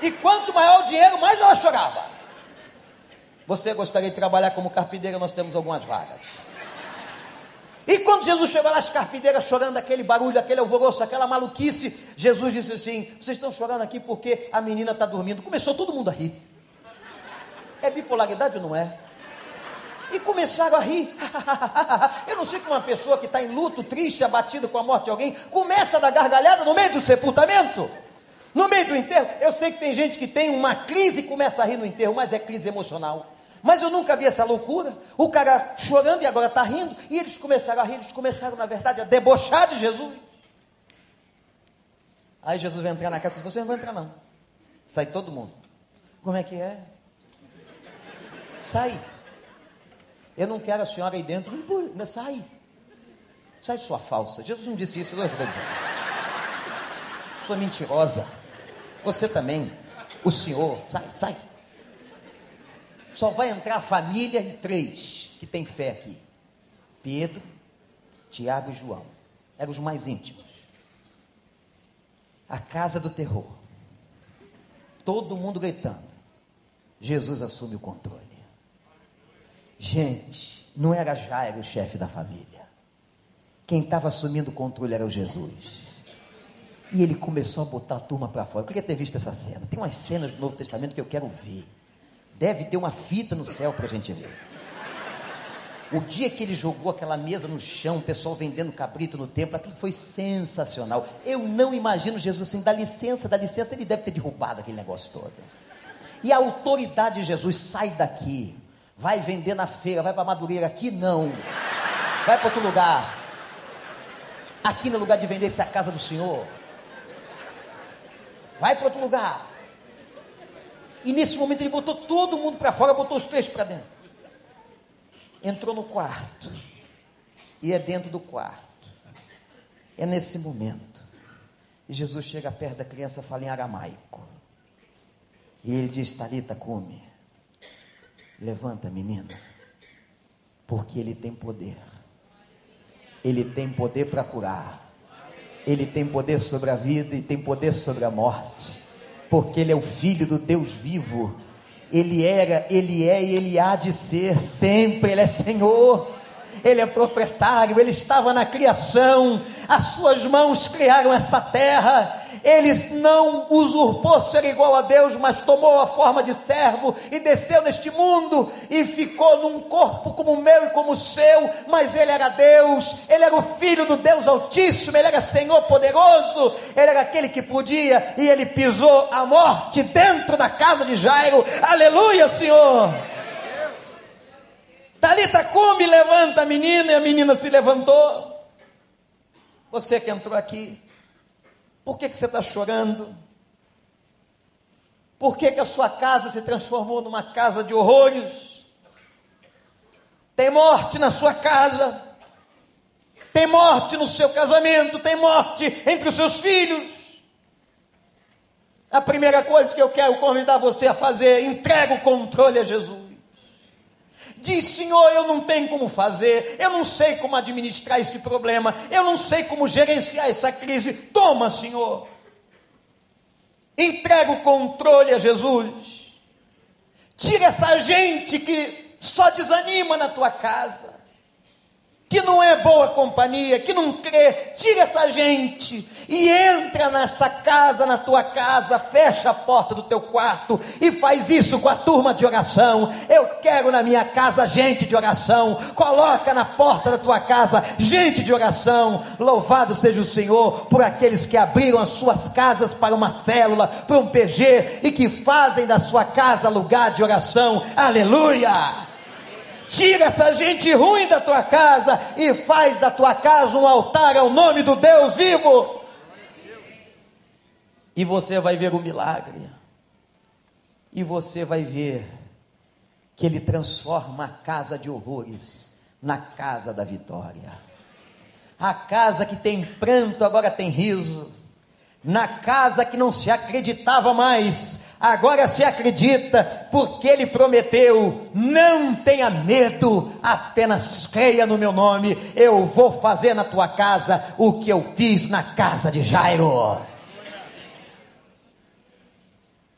E quanto maior o dinheiro, mais ela chorava. Você gostaria de trabalhar como carpideira? Nós temos algumas vagas. E quando Jesus chegou lá, as carpideiras chorando, aquele barulho, aquele alvoroço, aquela maluquice, Jesus disse assim: Vocês estão chorando aqui porque a menina está dormindo. Começou todo mundo a rir. É bipolaridade ou não é? E começaram a rir. Eu não sei como uma pessoa que está em luto, triste, abatida com a morte de alguém, começa a dar gargalhada no meio do sepultamento. No meio do enterro, eu sei que tem gente que tem uma crise e começa a rir no enterro, mas é crise emocional. Mas eu nunca vi essa loucura. O cara chorando e agora está rindo. E eles começaram a rir, eles começaram, na verdade, a debochar de Jesus. Aí Jesus vai entrar na casa e você não vai entrar não. Sai todo mundo. Como é que é? Sai. Eu não quero a senhora aí dentro. Sai. Sai sua falsa. Jesus não disse isso, eu dizendo. Sua mentirosa. Você também. O senhor. Sai, sai. Só vai entrar a família de três que tem fé aqui: Pedro, Tiago e João. Eram os mais íntimos. A casa do terror. Todo mundo gritando. Jesus assume o controle. Gente, não era Jairo o chefe da família. Quem estava assumindo o controle era o Jesus. E ele começou a botar a turma para fora. Eu queria ter visto essa cena. Tem umas cenas do Novo Testamento que eu quero ver. Deve ter uma fita no céu para a gente ver. O dia que ele jogou aquela mesa no chão, o pessoal vendendo cabrito no templo, aquilo foi sensacional. Eu não imagino Jesus assim, dá licença, dá licença, ele deve ter derrubado aquele negócio todo. E a autoridade de Jesus sai daqui, vai vender na feira, vai para Madureira, aqui não. Vai para outro lugar. Aqui no lugar de vender, se é a casa do Senhor. Vai para outro lugar. E nesse momento ele botou todo mundo para fora, botou os três para dentro. Entrou no quarto. E é dentro do quarto. É nesse momento. E Jesus chega perto da criança, fala em aramaico. E ele diz: Talita, come. Levanta, menina. Porque ele tem poder. Ele tem poder para curar. Ele tem poder sobre a vida e tem poder sobre a morte, porque Ele é o Filho do Deus vivo. Ele era, Ele é e Ele há de ser sempre, Ele é Senhor. Ele é proprietário, ele estava na criação, as suas mãos criaram essa terra, ele não usurpou ser igual a Deus, mas tomou a forma de servo e desceu neste mundo e ficou num corpo como o meu e como o seu, mas ele era Deus, ele era o filho do Deus Altíssimo, ele era Senhor poderoso, ele era aquele que podia e ele pisou a morte dentro da casa de Jairo. Aleluia, Senhor! Talita come, levanta a menina e a menina se levantou. Você que entrou aqui, por que, que você está chorando? Por que, que a sua casa se transformou numa casa de horrores? Tem morte na sua casa, tem morte no seu casamento, tem morte entre os seus filhos. A primeira coisa que eu quero convidar você a fazer, entrega o controle a Jesus. Diz, Senhor, eu não tenho como fazer, eu não sei como administrar esse problema, eu não sei como gerenciar essa crise. Toma, Senhor. Entrega o controle a Jesus. Tira essa gente que só desanima na tua casa que não é boa companhia, que não crê, tira essa gente e entra nessa casa, na tua casa, fecha a porta do teu quarto e faz isso com a turma de oração. Eu quero na minha casa gente de oração. Coloca na porta da tua casa gente de oração. Louvado seja o Senhor por aqueles que abriram as suas casas para uma célula, para um PG e que fazem da sua casa lugar de oração. Aleluia! Tira essa gente ruim da tua casa e faz da tua casa um altar ao nome do Deus vivo. E você vai ver o milagre. E você vai ver que ele transforma a casa de horrores na casa da vitória. A casa que tem pranto agora tem riso. Na casa que não se acreditava mais, agora se acredita, porque ele prometeu: não tenha medo, apenas creia no meu nome, eu vou fazer na tua casa o que eu fiz na casa de Jairo.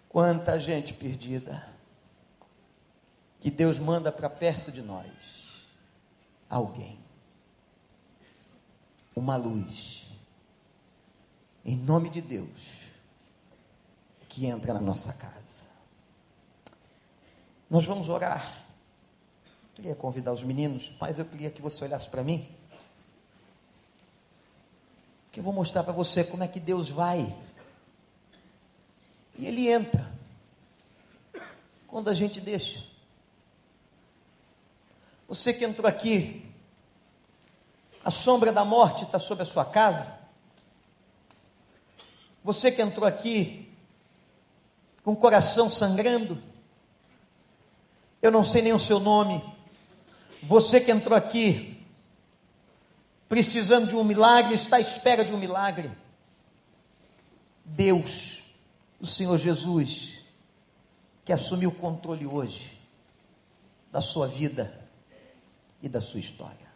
Quanta gente perdida, que Deus manda para perto de nós, alguém, uma luz, em nome de Deus que entra na nossa casa. Nós vamos orar. Queria convidar os meninos, mas eu queria que você olhasse para mim. Que eu vou mostrar para você como é que Deus vai. E Ele entra. Quando a gente deixa. Você que entrou aqui, a sombra da morte está sobre a sua casa. Você que entrou aqui, com o coração sangrando. Eu não sei nem o seu nome. Você que entrou aqui, precisando de um milagre, está à espera de um milagre. Deus, o Senhor Jesus, que assumiu o controle hoje da sua vida e da sua história.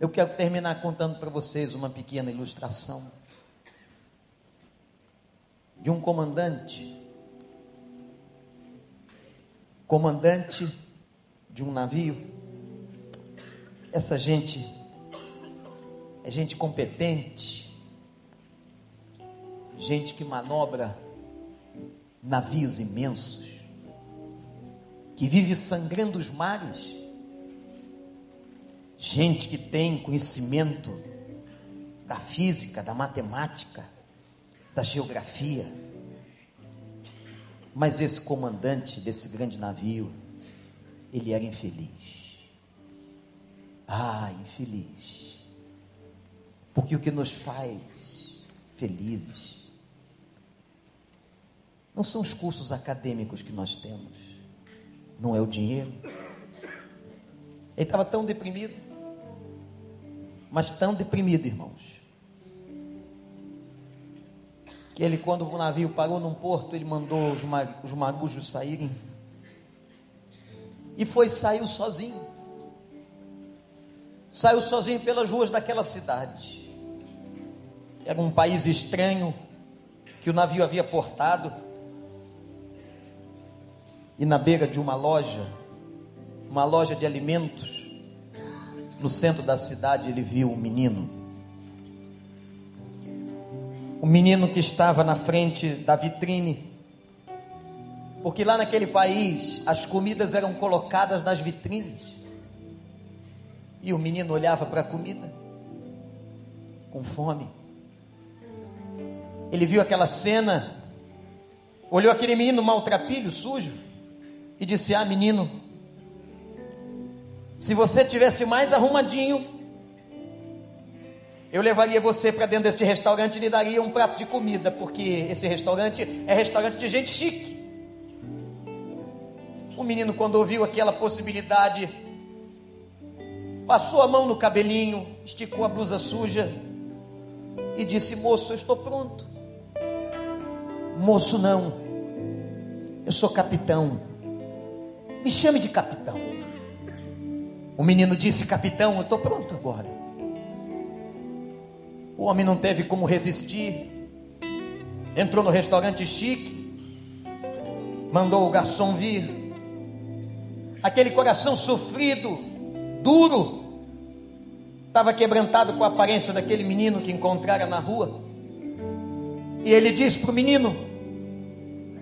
Eu quero terminar contando para vocês uma pequena ilustração de um comandante, comandante de um navio. Essa gente é gente competente, gente que manobra navios imensos, que vive sangrando os mares, gente que tem conhecimento da física, da matemática, da geografia. Mas esse comandante desse grande navio, ele era infeliz. Ah, infeliz. Porque o que nos faz felizes não são os cursos acadêmicos que nós temos, não é o dinheiro. Ele estava tão deprimido, mas tão deprimido, irmãos, que ele, quando o navio parou num porto, ele mandou os, mag os magujos saírem. E foi, saiu sozinho. Saiu sozinho pelas ruas daquela cidade. Era um país estranho que o navio havia portado. E na beira de uma loja, uma loja de alimentos, no centro da cidade, ele viu um menino. O menino que estava na frente da vitrine, porque lá naquele país as comidas eram colocadas nas vitrines. E o menino olhava para a comida com fome. Ele viu aquela cena, olhou aquele menino maltrapilho, sujo, e disse: Ah, menino, se você tivesse mais arrumadinho, eu levaria você para dentro deste restaurante e lhe daria um prato de comida, porque esse restaurante é restaurante de gente chique. O menino, quando ouviu aquela possibilidade, passou a mão no cabelinho, esticou a blusa suja e disse: Moço, eu estou pronto. Moço, não, eu sou capitão, me chame de capitão. O menino disse: Capitão, eu estou pronto agora. O homem não teve como resistir, entrou no restaurante chique, mandou o garçom vir. Aquele coração sofrido, duro, estava quebrantado com a aparência daquele menino que encontrara na rua. E ele disse para o menino: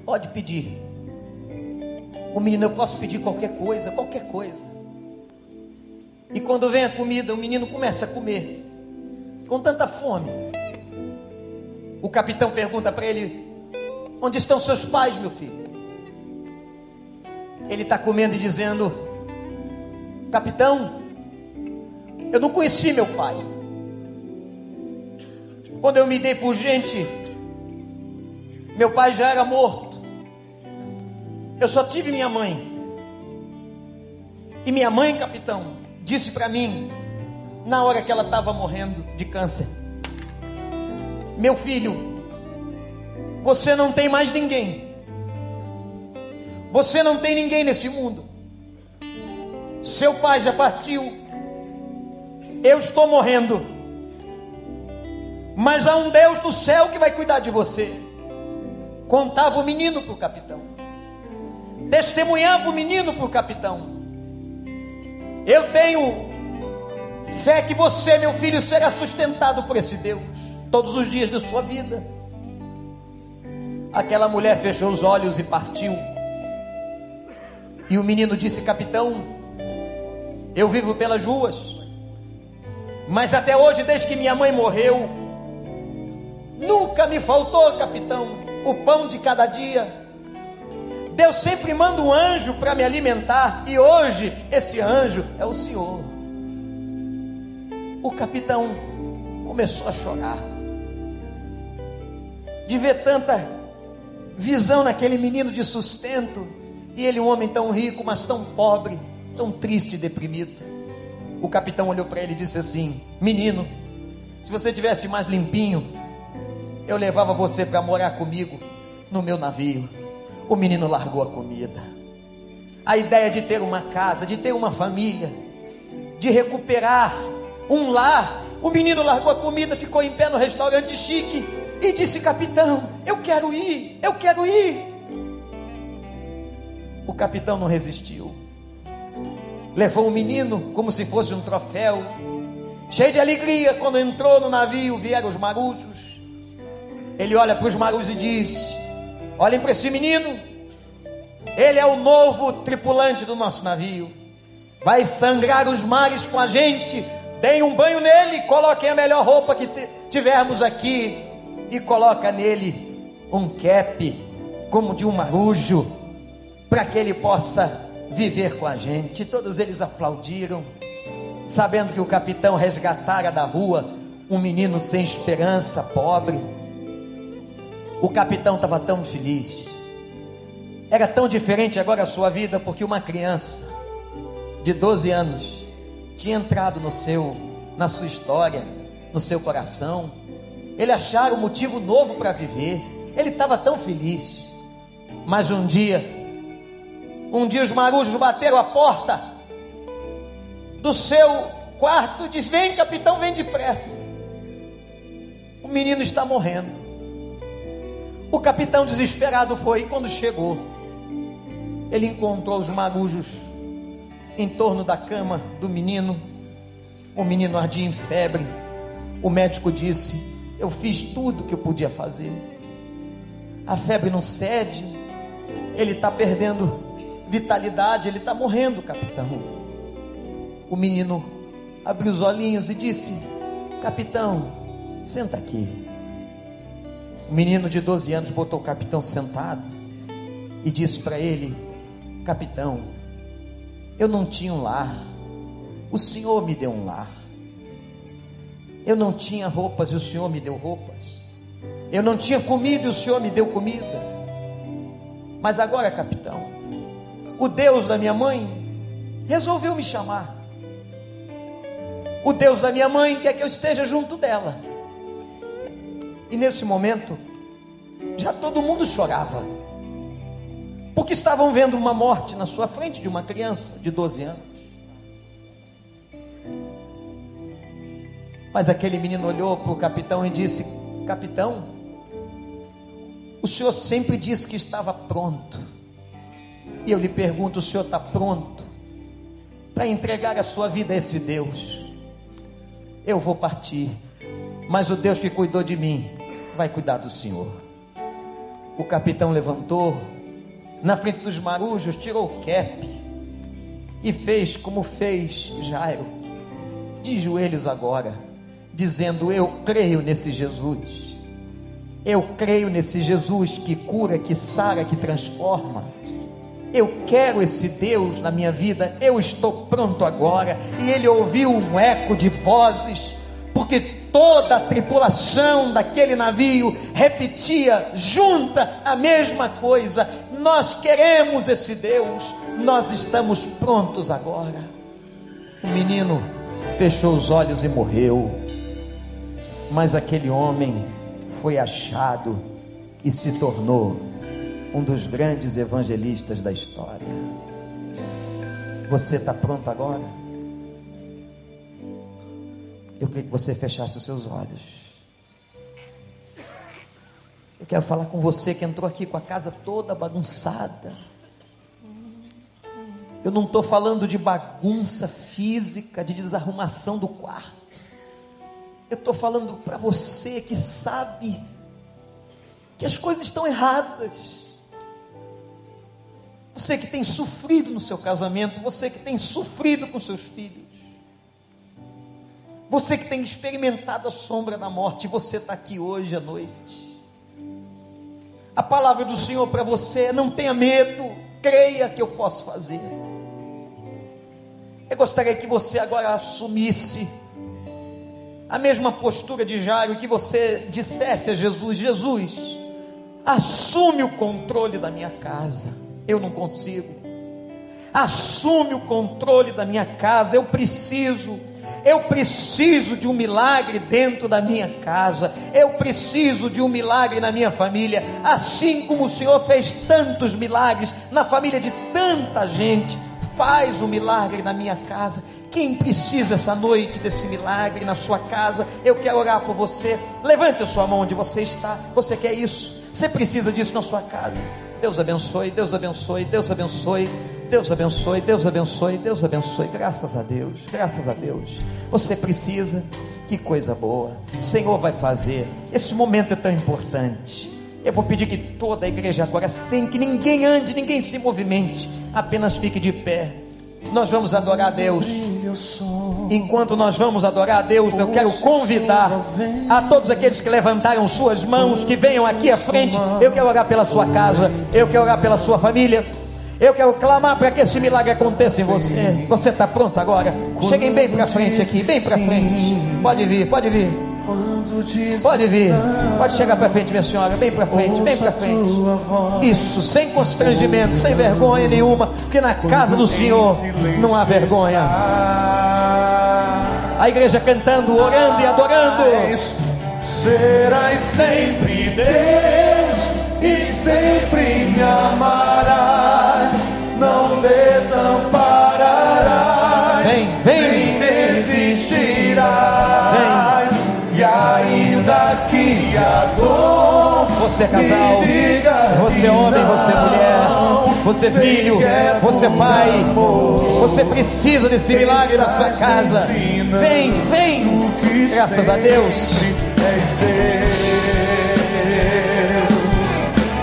Pode pedir. O menino, eu posso pedir qualquer coisa, qualquer coisa. E quando vem a comida, o menino começa a comer, com tanta fome. O capitão pergunta para ele: Onde estão seus pais, meu filho? Ele está comendo e dizendo: Capitão, eu não conheci meu pai. Quando eu me dei por gente, meu pai já era morto. Eu só tive minha mãe. E minha mãe, capitão, disse para mim, na hora que ela estava morrendo de câncer: Meu filho, você não tem mais ninguém. Você não tem ninguém nesse mundo. Seu pai já partiu eu estou morrendo, mas há um Deus do céu que vai cuidar de você. Contava o menino para o capitão, testemunhava o menino para o capitão. Eu tenho fé que você, meu filho, será sustentado por esse Deus todos os dias da sua vida. Aquela mulher fechou os olhos e partiu. E o menino disse: Capitão, eu vivo pelas ruas mas até hoje, desde que minha mãe morreu, nunca me faltou, capitão, o pão de cada dia. Deus sempre manda um anjo para me alimentar, e hoje esse anjo é o Senhor. O capitão começou a chorar, de ver tanta visão naquele menino de sustento, e ele, um homem tão rico, mas tão pobre, tão triste e deprimido. O capitão olhou para ele e disse assim: Menino, se você tivesse mais limpinho, eu levava você para morar comigo no meu navio. O menino largou a comida. A ideia de ter uma casa, de ter uma família, de recuperar um lar. O menino largou a comida, ficou em pé no restaurante chique e disse: Capitão, eu quero ir, eu quero ir. O capitão não resistiu levou o menino como se fosse um troféu, cheio de alegria. Quando entrou no navio, vieram os marujos. Ele olha para os marujos e diz: Olhem para esse menino, ele é o novo tripulante do nosso navio. Vai sangrar os mares com a gente. Deem um banho nele, coloquem a melhor roupa que tivermos aqui e coloca nele um cap como de um marujo, para que ele possa viver com a gente. Todos eles aplaudiram, sabendo que o capitão resgatara da rua um menino sem esperança, pobre. O capitão estava tão feliz. Era tão diferente agora a sua vida, porque uma criança de 12 anos tinha entrado no seu, na sua história, no seu coração. Ele achara um motivo novo para viver. Ele estava tão feliz. Mas um dia um dia os marujos bateram a porta do seu quarto diz: Vem, capitão, vem depressa. O menino está morrendo. O capitão desesperado foi, e quando chegou, ele encontrou os marujos em torno da cama do menino. O menino ardia em febre. O médico disse: Eu fiz tudo que eu podia fazer. A febre não cede, ele está perdendo vitalidade, ele está morrendo, capitão. O menino abriu os olhinhos e disse: Capitão, senta aqui. O menino de 12 anos botou o capitão sentado e disse para ele: Capitão, eu não tinha um lar, o Senhor me deu um lar. Eu não tinha roupas e o Senhor me deu roupas. Eu não tinha comida e o Senhor me deu comida. Mas agora, capitão, o Deus da minha mãe resolveu me chamar. O Deus da minha mãe quer que eu esteja junto dela. E nesse momento, já todo mundo chorava. Porque estavam vendo uma morte na sua frente de uma criança de 12 anos. Mas aquele menino olhou para o capitão e disse: Capitão, o senhor sempre disse que estava pronto. E eu lhe pergunto: o senhor está pronto para entregar a sua vida a esse Deus? Eu vou partir, mas o Deus que cuidou de mim vai cuidar do senhor. O capitão levantou, na frente dos marujos, tirou o cap e fez como fez Jairo, de joelhos agora, dizendo: Eu creio nesse Jesus, eu creio nesse Jesus que cura, que sara, que transforma. Eu quero esse Deus na minha vida, eu estou pronto agora. E ele ouviu um eco de vozes, porque toda a tripulação daquele navio repetia junta a mesma coisa: Nós queremos esse Deus, nós estamos prontos agora. O menino fechou os olhos e morreu, mas aquele homem foi achado e se tornou um dos grandes evangelistas da história. Você está pronto agora? Eu queria que você fechasse os seus olhos. Eu quero falar com você que entrou aqui com a casa toda bagunçada. Eu não estou falando de bagunça física, de desarrumação do quarto. Eu estou falando para você que sabe que as coisas estão erradas. Você que tem sofrido no seu casamento, você que tem sofrido com seus filhos, você que tem experimentado a sombra da morte, você está aqui hoje à noite. A palavra do Senhor para você é: não tenha medo, creia que eu posso fazer. Eu gostaria que você agora assumisse a mesma postura de Jairo, que você dissesse a Jesus: Jesus, assume o controle da minha casa eu não consigo. Assume o controle da minha casa, eu preciso. Eu preciso de um milagre dentro da minha casa. Eu preciso de um milagre na minha família. Assim como o Senhor fez tantos milagres na família de tanta gente, faz um milagre na minha casa. Quem precisa essa noite desse milagre na sua casa? Eu quero orar por você. Levante a sua mão onde você está. Você quer isso? Você precisa disso na sua casa. Deus abençoe, Deus abençoe, Deus abençoe, Deus abençoe, Deus abençoe, Deus abençoe. Graças a Deus, graças a Deus. Você precisa, que coisa boa. O Senhor vai fazer. Esse momento é tão importante. Eu vou pedir que toda a igreja agora, sem que ninguém ande, ninguém se movimente, apenas fique de pé. Nós vamos adorar a Deus. Enquanto nós vamos adorar a Deus, eu quero convidar a todos aqueles que levantaram suas mãos, que venham aqui à frente. Eu quero orar pela sua casa, eu quero orar pela sua família. Eu quero clamar para que esse milagre aconteça em você. Você está pronto agora? Cheguem bem para frente aqui, bem para frente. Pode vir, pode vir. Pode vir, pode chegar para frente, minha senhora, bem para frente, bem para frente. Isso, sem constrangimento, sem vergonha nenhuma, porque na casa do Senhor não há vergonha. A igreja cantando, orando e adorando. Serás sempre Deus e sempre me amarás, não desampararás, vem, vem, nem desistirás. Vem. E ainda que Você é casal, você é homem, você é mulher, você é filho, você é pai. Você precisa desse milagre na sua casa. Vem, vem. Graças a Deus.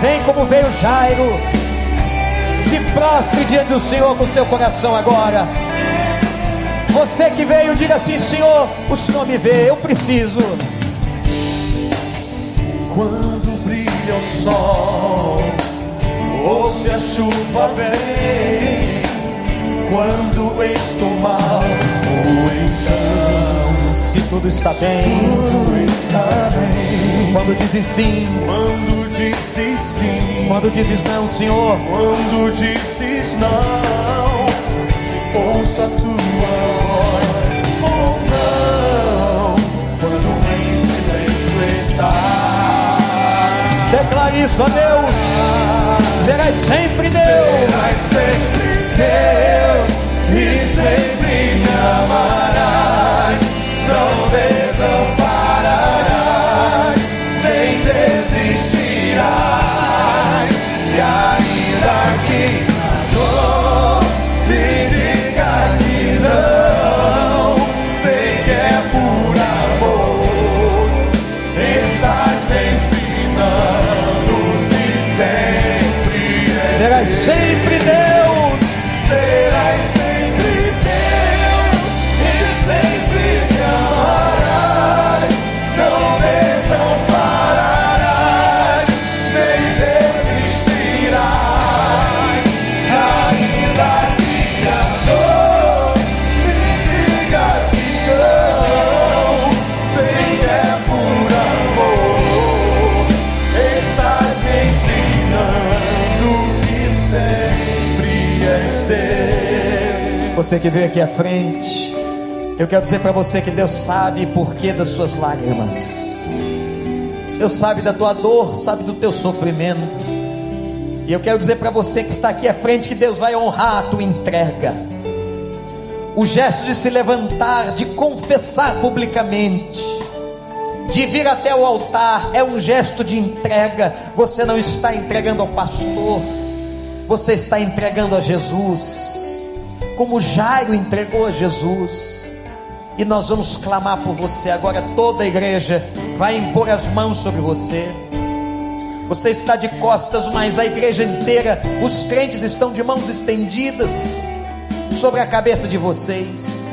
Vem como veio Jairo. Se prostre diante do Senhor com seu coração agora. Você que veio, diga assim: Senhor, o Senhor me vê, eu preciso. Quando brilha o sol, ou se a chuva vem, quando estou mal, ou então, se tudo está bem, tudo está bem. Quando dizes sim, quando dizes sim, quando dizes não, Senhor, quando dizes não, se ouça a tua voz ou não, quando em silêncio está. Declare isso a Deus. Serás sempre Deus. Serás sempre Deus e sempre me amarás. Não desampararás, Você que veio aqui à frente, eu quero dizer para você que Deus sabe por que das suas lágrimas. Deus sabe da tua dor, sabe do teu sofrimento. E eu quero dizer para você que está aqui à frente que Deus vai honrar a tua entrega. O gesto de se levantar, de confessar publicamente, de vir até o altar, é um gesto de entrega. Você não está entregando ao pastor, você está entregando a Jesus como Jairo entregou a Jesus. E nós vamos clamar por você agora. Toda a igreja vai impor as mãos sobre você. Você está de costas, mas a igreja inteira, os crentes estão de mãos estendidas sobre a cabeça de vocês.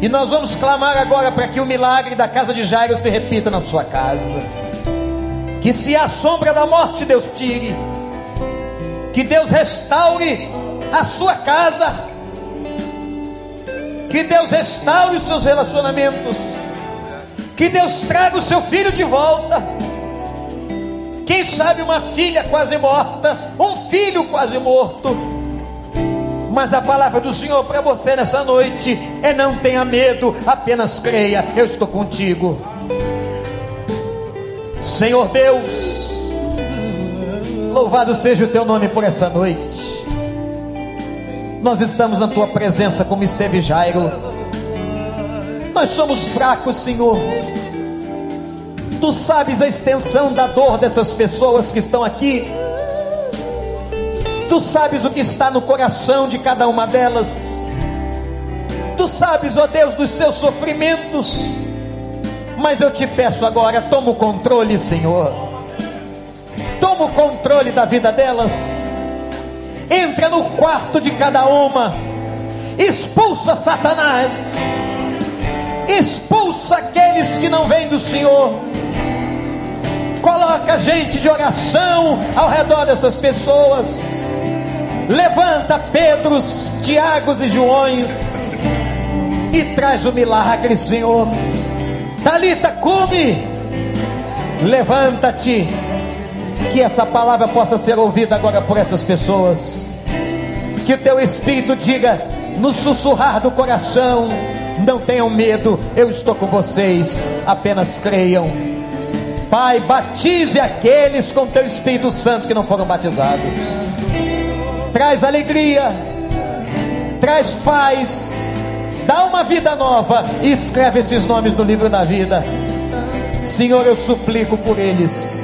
E nós vamos clamar agora para que o milagre da casa de Jairo se repita na sua casa. Que se a sombra da morte Deus tire, que Deus restaure a sua casa, que Deus restaure os seus relacionamentos, que Deus traga o seu filho de volta. Quem sabe uma filha quase morta, um filho quase morto. Mas a palavra do Senhor para você nessa noite é: não tenha medo, apenas creia, eu estou contigo. Senhor Deus, louvado seja o teu nome por essa noite. Nós estamos na tua presença como esteve Jairo. Nós somos fracos, Senhor. Tu sabes a extensão da dor dessas pessoas que estão aqui. Tu sabes o que está no coração de cada uma delas. Tu sabes, ó Deus, dos seus sofrimentos. Mas eu te peço agora, toma o controle, Senhor. Toma o controle da vida delas. Entra no quarto de cada uma. Expulsa Satanás. Expulsa aqueles que não vêm do Senhor. Coloca gente de oração ao redor dessas pessoas. Levanta Pedros, Tiagos e Joões e traz o milagre, Senhor. Talita, come. Levanta-te. Que essa palavra possa ser ouvida agora por essas pessoas. Que o teu espírito diga no sussurrar do coração: não tenham medo, eu estou com vocês. Apenas creiam. Pai, batize aqueles com teu Espírito Santo que não foram batizados. Traz alegria, traz paz, dá uma vida nova e escreve esses nomes no livro da vida. Senhor, eu suplico por eles.